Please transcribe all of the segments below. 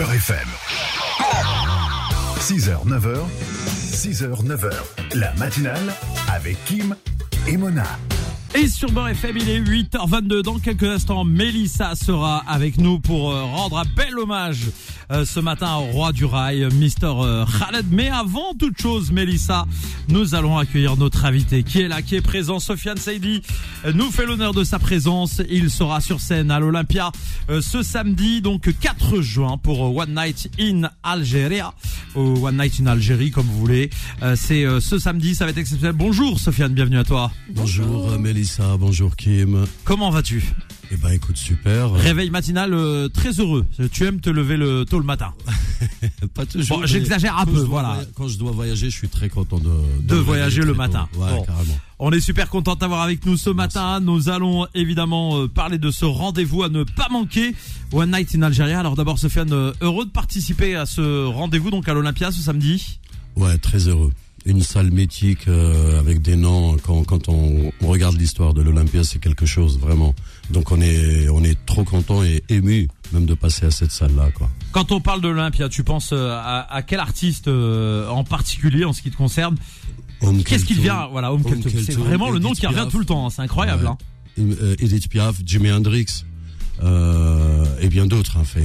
Beurre FM. 6h, 9h, 6h, 9h. La matinale avec Kim et Mona. Et sur Beurre FM, il est 8h22. Dans quelques instants, Mélissa sera avec nous pour euh, rendre un bel hommage euh, ce matin au roi du rail, Mister euh, Khaled. Mais avant toute chose, Mélissa, nous allons accueillir notre invité qui est là, qui est présent. Sofiane Saidi nous fait l'honneur de sa présence. Il sera sur scène à l'Olympia ce samedi, donc 4 juin, pour One Night in Algeria. Ou One Night in Algérie, comme vous voulez. C'est ce samedi, ça va être exceptionnel. Bonjour Sofiane, bienvenue à toi. Bonjour Mélissa, bonjour Kim. Comment vas-tu? Eh ben écoute super. Réveil matinal euh, très heureux. Tu aimes te lever le tôt le matin. Pas toujours. Bon, j'exagère un peu, voilà. Quand je dois voyager, je suis très content de De voyager le matin. tôt. Ouais, Bon. carrément. On est super content de t'avoir avec nous ce matin. Nous allons évidemment euh, parler de ce rendez-vous à ne pas manquer. One Night in Algeria. Alors d'abord, Sofiane, euh, heureux de participer à ce rendez-vous donc à l'Olympia ce samedi. Ouais, très heureux. Une salle mythique euh, avec des noms. Quand, quand on, on regarde l'histoire de l'Olympia, c'est quelque chose vraiment. Donc on est on est trop content et ému même de passer à cette salle là quoi. Quand on parle de l'Olympia, tu penses euh, à, à quel artiste euh, en particulier en ce qui te concerne? Qu'est-ce qu'il vient Voilà. C'est vraiment le nom qui revient Piaf. tout le temps. hein. C'est incroyable. Ouais. hein. Edith Piaf, Jimi Hendrix euh, et bien d'autres, hein, enfin,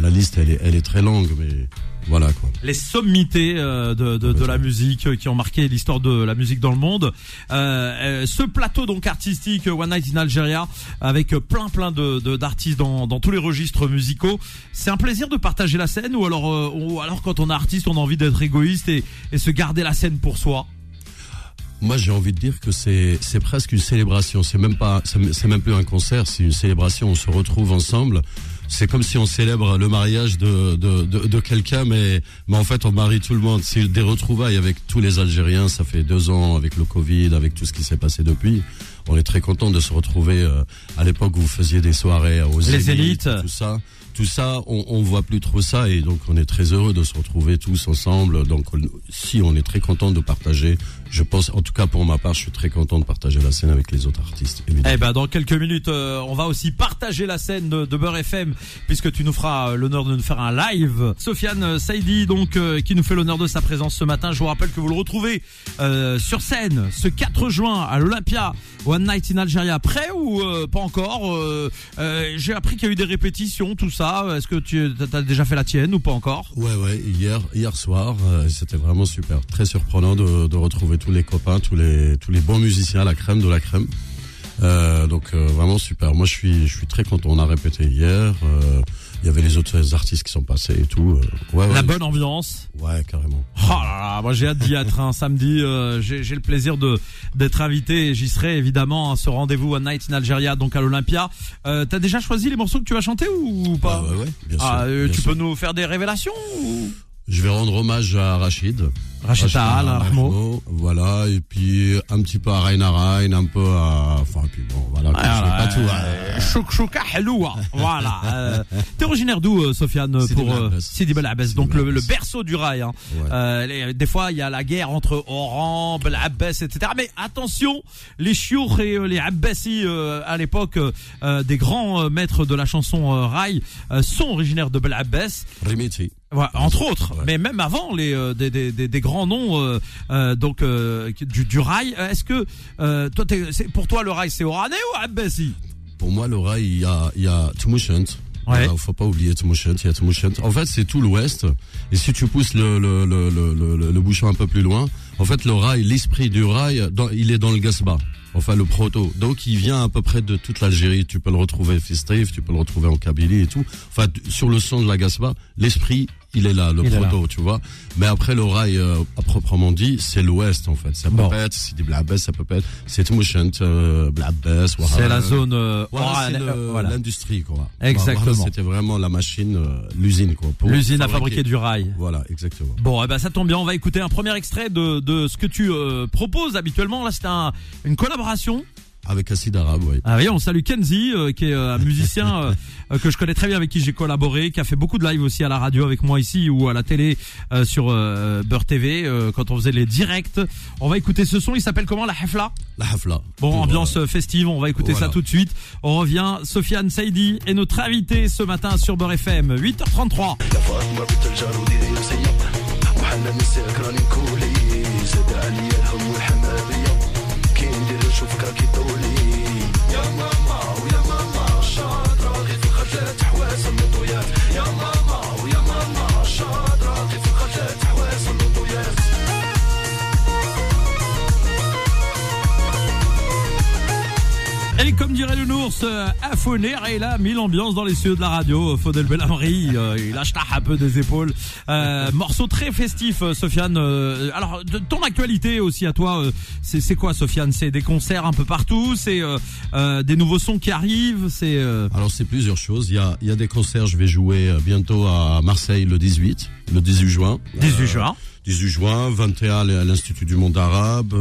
la liste elle est, elle est très longue, mais voilà quoi. les sommités euh, de, de, de la musique qui ont marqué l'histoire de la musique dans le monde. Euh, euh, ce plateau donc artistique One Night in Algeria avec plein plein de de- d'artistes dans, dans tous les registres musicaux. C'est un plaisir de partager la scène ou alors euh, ou alors quand on est artiste on a envie d'être égoïste et, et se garder la scène pour soi? Moi, j'ai envie de dire que c'est c'est presque une célébration. C'est même pas c'est même plus un concert, c'est une célébration. On se retrouve ensemble. C'est comme si on célèbre le mariage de de, de, de quelqu'un, mais mais en fait on marie tout le monde. C'est des retrouvailles avec tous les Algériens. Ça fait deux ans avec le Covid, avec tout ce qui s'est passé depuis. On est très content de se retrouver. euh, à l'époque où vous faisiez des soirées aux Les Zénith, Zéniths. tout ça. Tout ça, on, on voit plus trop ça et donc on est très heureux de se retrouver tous ensemble. Donc on- si on est très content de partager, je pense, en tout cas pour ma part, je suis très content de partager la scène avec les autres artistes. Eh ben dans quelques minutes, euh, on va aussi partager la scène de, de Beurre FM puisque tu nous feras euh, l'honneur de nous faire un live. Sofiane euh, Saidi donc qui nous fait l'honneur de sa présence ce matin. Je vous rappelle que vous le retrouvez sur scène ce 4 juin à l'Olympia One Night in Algeria. Prêt ou pas encore J'ai appris qu'il y a eu des répétitions, tout ça. Est-ce que tu as déjà fait la tienne ou pas encore? Ouais, ouais. Hier, soir, euh, c'était vraiment super, très surprenant de, retrouver tous les copains, tous les tous les bons musiciens, la crème de la crème. Euh, donc euh, vraiment super. Moi, je suis je suis très content. On a répété hier. Il y avait les autres artistes qui sont passés et tout. euh, ouais, ouais. La bonne ambiance. Ouais, carrément. Oh là là, moi j'ai hâte d'y être un samedi. euh, j'ai le plaisir de d'être invité et j'y serai évidemment à ce rendez-vous One Night in Algeria, donc à l'Olympia. Euh, T'as déjà choisi les morceaux que tu vas chanter ou pas? Ouais, ouais, ouais, bien sûr. Ah, euh, bien tu sûr. peux nous faire des révélations ou... Je vais rendre hommage à Rachid. Rachid Taal, à Rahmo. Voilà, et puis un petit peu à Raina Rain, un peu à... Enfin, puis bon, voilà, quoi, je pas tout... hein. Chouk chouka haloua. Voilà. Euh, T'es originaire d'où, euh, Sofiane pour euh. Sidi Bel Abbès, Sidi donc le, berceau du rail. Hein. Ouais. Euh, les- des fois, il y a la guerre entre Oran, Bel Abbès, etc. Mais attention, les chiours et euh, les Abbassis euh, à l'époque, euh, des grands euh, maîtres de la chanson euh, rail, euh, sont originaires de Bel Abbès. Rimiti. Voilà, entre autres, Ouais. mais même avant les euh, des, des, des, des grands noms euh, euh, donc euh, du, du rail. Est-ce que toi, c'est- pour toi, le rail c'est oranais ou Abbasi Pour moi, le rail, il y a, il y a. Ouais. Faut pas oublier Tumushent, il y a Tumushent. En fait, c'est tout l'ouest. Et si tu pousses le, le, le, bouchon un peu plus loin, en fait, le rail, l'esprit du rail, dans- il est dans le Gasba. Enfin, le proto. Donc, il vient à peu près de toute l'Algérie. Tu peux le retrouver festif, tu peux le retrouver en Kabylie et tout. Enfin, sur le son de la Gasba, l'esprit, il est là, le Il proto, tu vois. Mais après, le rail, euh, à proprement dit, c'est l'ouest, en fait. Ça peut Bon. être, c'est des Blabès, ça peut être, c'est Tumushent, euh, Blabès, C'est la zone euh, Voilà, le- euh, voilà. l'industrie, quoi. Exactement. Voilà, C'était vraiment la machine, euh, l'usine, quoi. l'usine à fabriquer du rail. Voilà, exactement. Bon, eh ben ça tombe bien. On va écouter un premier extrait de de ce que tu proposes habituellement. Là, c'est un une collaboration Avec Acide Arabe, oui. Ah oui, on salue Kenzie, euh, qui est euh, un musicien euh, que je connais très bien, avec qui j'ai collaboré, qui a fait beaucoup de live aussi à la radio avec moi ici ou à la télé euh, sur euh, Beurre TV euh, quand on faisait les directs. On va écouter ce son. Il s'appelle comment la Hafla? La Hafla. Bon, Pour, ambiance festive. On va écouter voilà. ça tout de suite. On revient. Sofiane Saidi est notre invité ce matin sur Beurre FM. 8h33. Ours, euh, Afoner est là, mis l'ambiance dans les cieux de la radio. Faudel Belhamri, euh, il lâche un peu des épaules. Euh, morceau très festif, euh, Sofiane. Euh, alors, de ton actualité aussi à toi, euh, c'est quoi, Sofiane? C'est des concerts un peu partout C'est euh, euh, des nouveaux sons qui arrivent C'est euh, Alors c'est plusieurs choses. Il y a, il y a des concerts. Je vais jouer euh, bientôt à Marseille le 18, le 18 juin. 18 Euh, juin. 18 juin, 21 à l'Institut du Monde Arabe.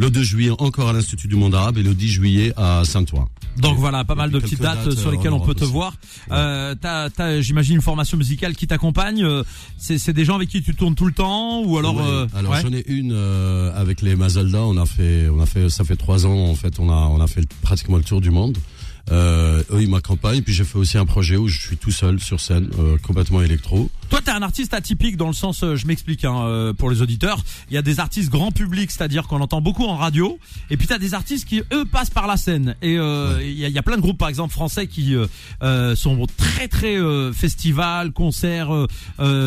Euh, le 2 juillet encore à l'Institut du Monde Arabe et le 10 juillet à Saint-Ouen. Donc voilà, pas mal de petites dates, dates, sur euh, lesquelles on peut te aussi. voir. Euh, t'as, t'as, j'imagine une formation musicale qui t'accompagne. euh, C'est, c'est des gens avec qui tu tournes tout le temps ou alors Ouais. euh, alors ouais. j'en ai une euh, avec les Mazalda. On a fait, on a fait, ça fait trois ans en fait. On a, on a fait pratiquement le tour du monde. Euh, eux ils m'accompagnent. Puis j'ai fait aussi un projet où je suis tout seul sur scène, euh, complètement électro. Toi, t'es un artiste atypique dans le sens, euh, je m'explique hein, euh, pour les auditeurs. Il y a des artistes grand public, c'est-à-dire qu'on entend beaucoup en radio, et puis t'as des artistes qui eux passent par la scène. Et euh, il y, a, il y a plein de groupes, par exemple français, qui euh, euh, sont très très euh, festival, concerts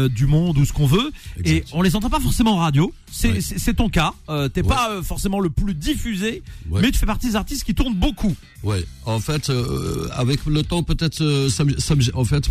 du monde ou ce qu'on veut, et on les entend pas forcément en radio. C'est Ouais. ton cas. Euh, T'es Ouais. pas euh, forcément le plus diffusé, mais tu fais partie des artistes qui tournent beaucoup. Ouais. En fait, euh, avec le temps, peut-être, euh, en fait,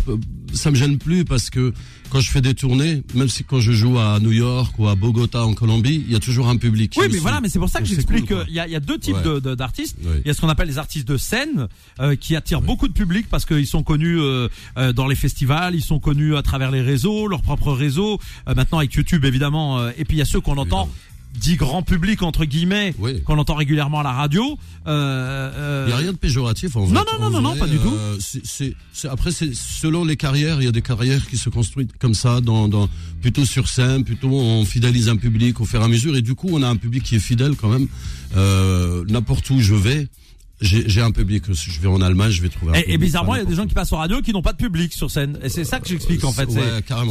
ça me gêne plus parce que quand je fais des tournées, même si quand je joue à New York ou à Bogota en Colombie, il y a toujours un public. Oui, mais voilà, mais c'est pour ça que j'explique cool, qu'il y, y a deux types Ouais. d'artistes. Oui. Il y a ce qu'on appelle les artistes de scène, euh, qui attirent beaucoup de public parce qu'ils sont connus euh, euh, dans les festivals, ils sont connus à travers les réseaux, leur propre réseau, euh, maintenant avec YouTube évidemment. euh, et puis il y a ceux qu'on entend dit grand public entre guillemets, Oui. qu'on entend régulièrement à la radio. Euh, euh, Il n'y a rien de péjoratif en vrai. Non, non, non, non, vrai, pas du tout. euh, c'est- c'est- après, c'est selon les carrières. Il y a des carrières qui se construisent comme ça, dans, dans plutôt sur scène, plutôt on fidélise un public au fur et à mesure. Et du coup, on a un public qui est fidèle quand même. Euh, N'importe où je vais, j'ai un public. Si je vais en Allemagne, je vais trouver un Et, bizarrement, il y a des gens qui passent en radio qui n'ont pas de public sur scène. Et c'est ça que j'explique en fait. ouais,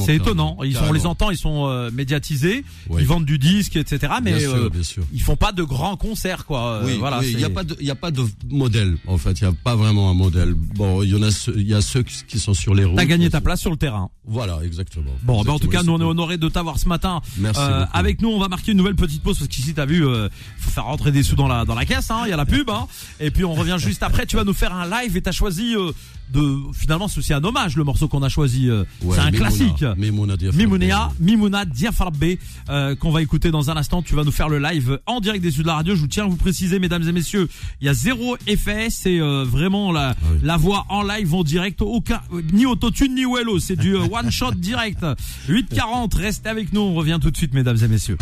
C'est- étonnant. Ils sont, on les entend, ils sont euh, médiatisés, Ouais. ils vendent du disque, etc. Mais Bien sûr, euh, bien sûr. ils font pas de grands concerts, quoi. Euh, Oui, voilà. oui, il c'est- n'y a pas de, il y a pas de modèle en fait. Il y a pas vraiment un modèle. Bon, il y en a, ceux- il y a ceux qui sont sur les routes. T'as gagné ta place sur le terrain. Voilà, exactement. Bon, ben en tout cas, nous on est Exactement, honoré de t'avoir ce matin. Merci Euh, avec nous, on va marquer une nouvelle petite pause parce qu'ici, t'as vu, euh, faut faire rentrer des sous dans la dans la caisse. hein, Il y a la pub. Hein, et puis on revient juste après. Tu vas nous faire un live et t'as choisi euh, de. Finalement, c'est aussi un hommage le morceau qu'on a choisi. euh, Ouais, c'est un Mimouna. classique. Mimouna Diafra. Mimouna, Diafarbe, euh, qu'on va écouter dans un instant. Tu vas nous faire le live en direct des Sud de la radio. Je vous tiens à vous préciser, mesdames et messieurs, il y a zéro effet. C'est euh, vraiment la, Ah oui. la voix en live, en direct. Aucun, ni autotune, ni wello. C'est du euh, one shot direct. 8.40, restez avec nous. On revient tout de suite, mesdames et messieurs.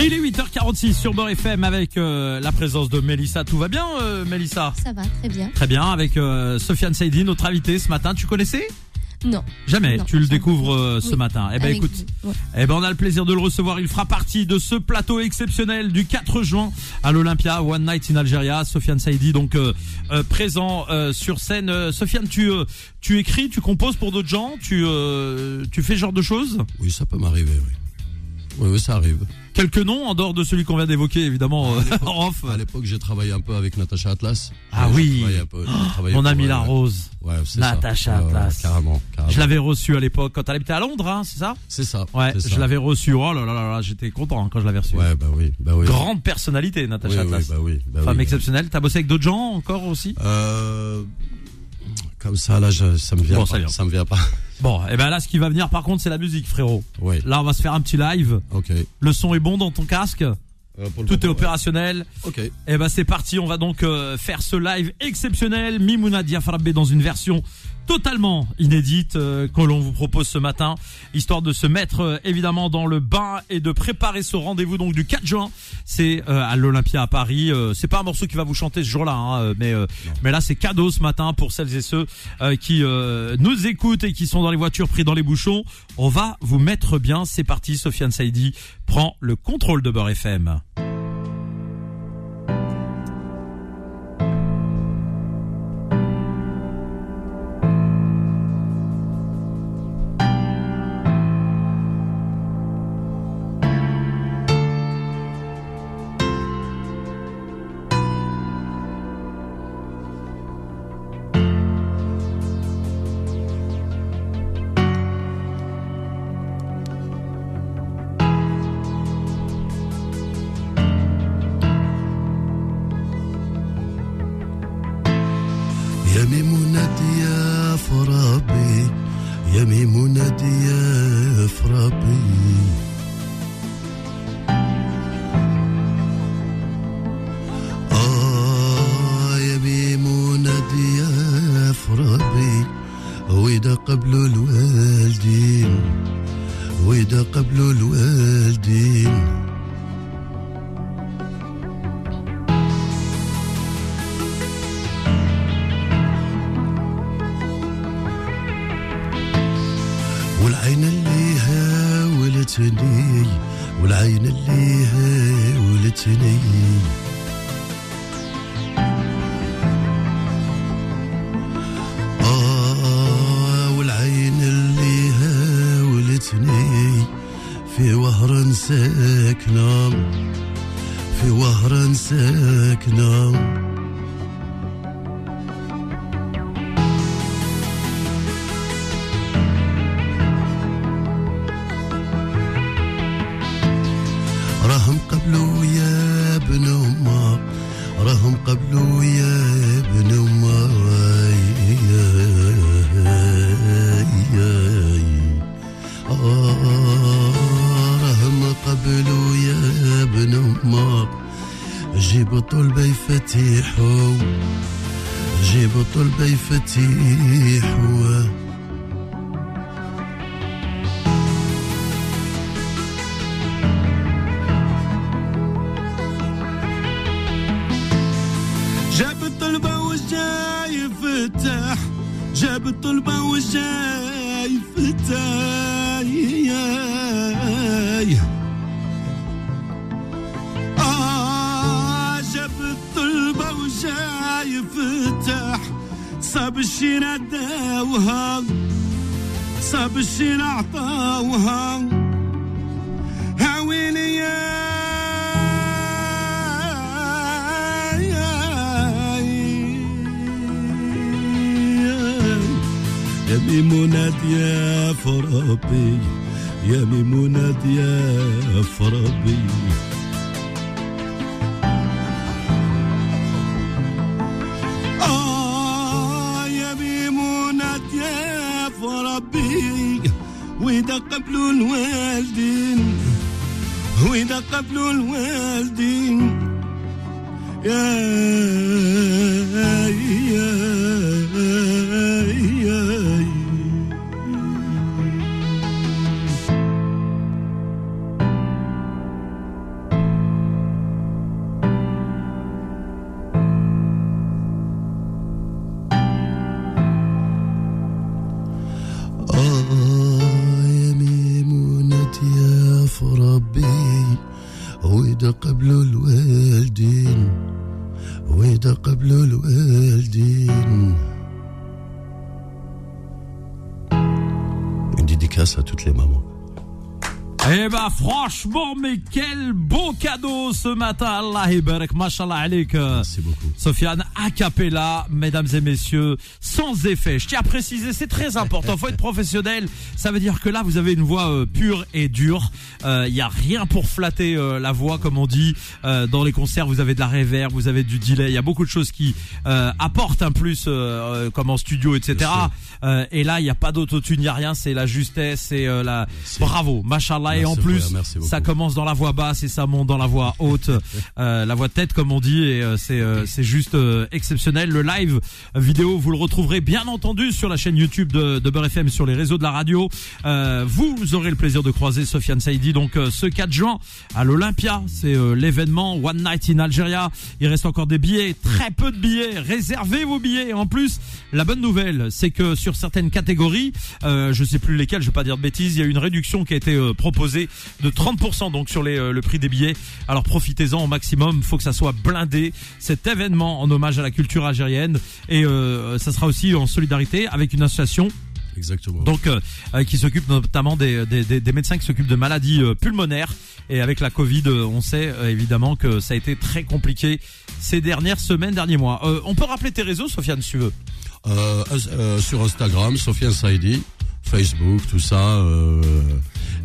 Et il est 8h46 sur Beurre FM avec euh, la présence de Mélissa. Tout va bien, euh, Mélissa? Ça va, très bien. Très bien, avec euh, Sofiane Saidi, notre invité ce matin. Tu connaissais? Non. Jamais. Non, tu le découvres euh, ce Oui, matin. Eh ben avec écoute, ouais. eh ben on a le plaisir de le recevoir. Il fera partie de ce plateau exceptionnel du 4 juin à l'Olympia One Night in Algeria. Sofiane Saidi donc euh, euh, présent euh, sur scène. Euh, Sofiane, tu euh, tu écris, tu composes pour d'autres gens, tu euh, tu fais ce genre de choses? Oui, ça peut m'arriver, oui. Oui, oui, ça arrive. Quelques noms en dehors de celui qu'on vient d'évoquer évidemment euh, en off. À l'époque, j'ai travaillé un peu avec Natacha Atlas. Ah oui. un peu- travaillé Mon ami la rose. Ouais, c'est ça. Natacha ouais, Atlas. carrément, carrément. Je l'avais reçu à l'époque quand elle habitait à Londres, hein, c'est ça? C'est ça. Ouais, ça. je l'avais reçu. Oh là là là là, j'étais content hein, quand je l'avais reçu. Ouais, bah oui, bah oui. Grande personnalité, Natacha oui, Atlas. bah oui, bah Femme oui. exceptionnelle. T'as bossé avec d'autres gens encore aussi? Euh, comme ça, là, je, ça me vient Bon, pas. ça vient. Ça me vient pas. Bon, et ben là, ce qui va venir par contre, c'est la musique, frérot. Oui. Là, on va se faire un petit live. Ok. Le son est bon dans ton casque. Euh, Tout est moment, opérationnel. Ok. Et ben c'est parti. On va donc euh, faire ce live exceptionnel. Mimouna Diafarabe dans une version totalement inédite euh, que l'on vous propose ce matin, histoire de se mettre euh, évidemment dans le bain et de préparer ce rendez-vous donc du 4 juin. C'est euh, à l'Olympia à Paris. Euh, c'est pas un morceau qui va vous chanter ce jour-là, hein, euh, mais euh, mais là c'est cadeau ce matin pour celles et ceux euh, qui euh, nous écoutent et qui sont dans les voitures pris dans les bouchons. On va vous mettre bien. C'est parti. Sofiane Saidi prend le contrôle de Beurre FM. وإذا قبلوا الوالدين وإذا قبلوا الوالدين والعين اللي هاولتني والعين اللي هاولتني. في وهر ساكنة في وهر ساكنة. جيبوا طلبة يفتيحوا جيبوا طلبة يفتيحوا يفتح صاب الشين عداوها صاب الشين عطاوها هاويلي يا ميمونة يا فرابي يا ميمونة يا فرابي. قبلوا الوالدين وإذا قبلوا الوالدين يا يا Eh ben franchement, mais quel beau cadeau ce matin, Allah barak, mashallah alik. Merci beaucoup. Sofiane, a cappella, mesdames et messieurs, sans effet. Je tiens à préciser, c'est très important. Faut être professionnel. Ça veut dire que là, vous avez une voix euh, pure et dure. Il y a rien pour flatter euh, la voix, comme on dit. Euh, dans les concerts, vous avez de la reverb, vous avez du delay. Il y a beaucoup de choses qui euh, apportent un plus, euh, euh, comme en studio, etc. Euh, et là, il n'y a pas d'autotune, il n'y a rien. C'est la justesse, c'est euh, la. Bravo, mashallah. Et en plus, ça commence dans la voix basse et ça monte dans la voix haute, euh, la voix tête comme on dit, et euh, c'est euh, c'est juste euh, exceptionnel. Le live vidéo, vous le retrouverez bien entendu sur la chaîne YouTube de, de Beurre FM, sur les réseaux de la radio. Euh, vous aurez le plaisir de croiser Sofiane Saïdi donc euh, ce 4 juin à l'Olympia. C'est euh, l'événement One Night in Algeria. Il reste encore des billets, très peu de billets. Réservez vos billets. Et en plus, la bonne nouvelle, c'est que sur certaines catégories, euh, je sais plus lesquelles, je vais pas dire de bêtises, il y a une réduction qui a été euh, de 30% donc sur les, euh, le prix des billets. Alors profitez-en au maximum. Faut que ça soit blindé. Cet événement en hommage à la culture algérienne et euh, ça sera aussi en solidarité avec une association Exactement. donc euh, qui s'occupe notamment des, des, des- des médecins qui s'occupent de maladies euh, pulmonaires et avec la Covid euh, on sait évidemment que ça a été très compliqué ces dernières semaines derniers mois on peut rappeler tes réseaux Sofiane si tu veux sur Instagram, Sofiane Saidi, Facebook, tout ça.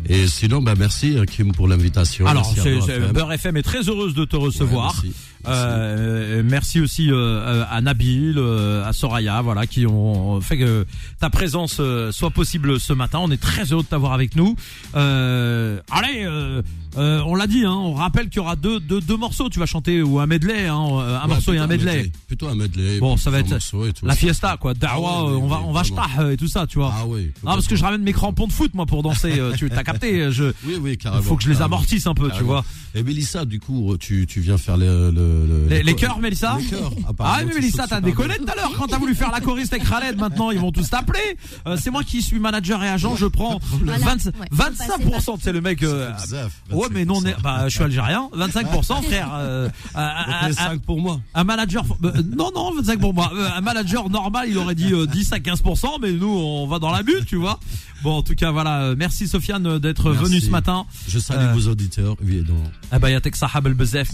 Et sinon, bah, merci euh, Kim pour l'invitation. alors c'est, FM. Beurre FM est très heureuse de te recevoir Ouais, merci. Euh, merci aussi euh, euh, à Nabil, euh, à Soraya, voilà, qui ont fait que ta présence soit possible ce matin. On est très heureux de t'avoir avec nous. Euh, allez, euh, on l'a dit, hein, on rappelle qu'il y aura deux, deux, deux morceaux. Tu vas chanter ou un medley, hein, un Ouais, morceau et un medley. Plutôt un medley. Bon, ça va être La fiesta, quoi. Dawa, Ah oui, euh, on va, oui, on va shtah, euh, et tout ça, tu vois. Ah oui. non, parce que je ramène mes crampons de foot, moi, pour danser. euh, tu t'as capté Je, Oui, oui, carrément. faut que je les carrément. amortisse un peu, tu vois. Et Mélissa, du coup, tu, tu viens faire le, le, le- Les, le- les chœurs, Mélissa Les chœurs. Ah mais Mélissa, t'as déconné tout à l'heure quand t'as voulu faire la choriste avec Khaled. Maintenant, ils vont tous t'appeler. Euh, c'est moi qui suis manager et agent. Je prends Voilà. 20 Ouais, faut passer 25%. C'est le mec. Ouais, mais non, on est- 25%. bah, je suis algérien. 25%, frère. Euh, cinq pour moi. un manager. euh, non, non, 25 pour moi. Euh, un manager normal, il aurait dit euh, 10 à 15%, mais nous, on va dans la bulle, tu vois. Bon, en tout cas, voilà. euh, Merci Sofiane d'être venu ce matin. Je salue Euh, vos auditeurs, évidemment. Ah bah, yatek sahab el bezef.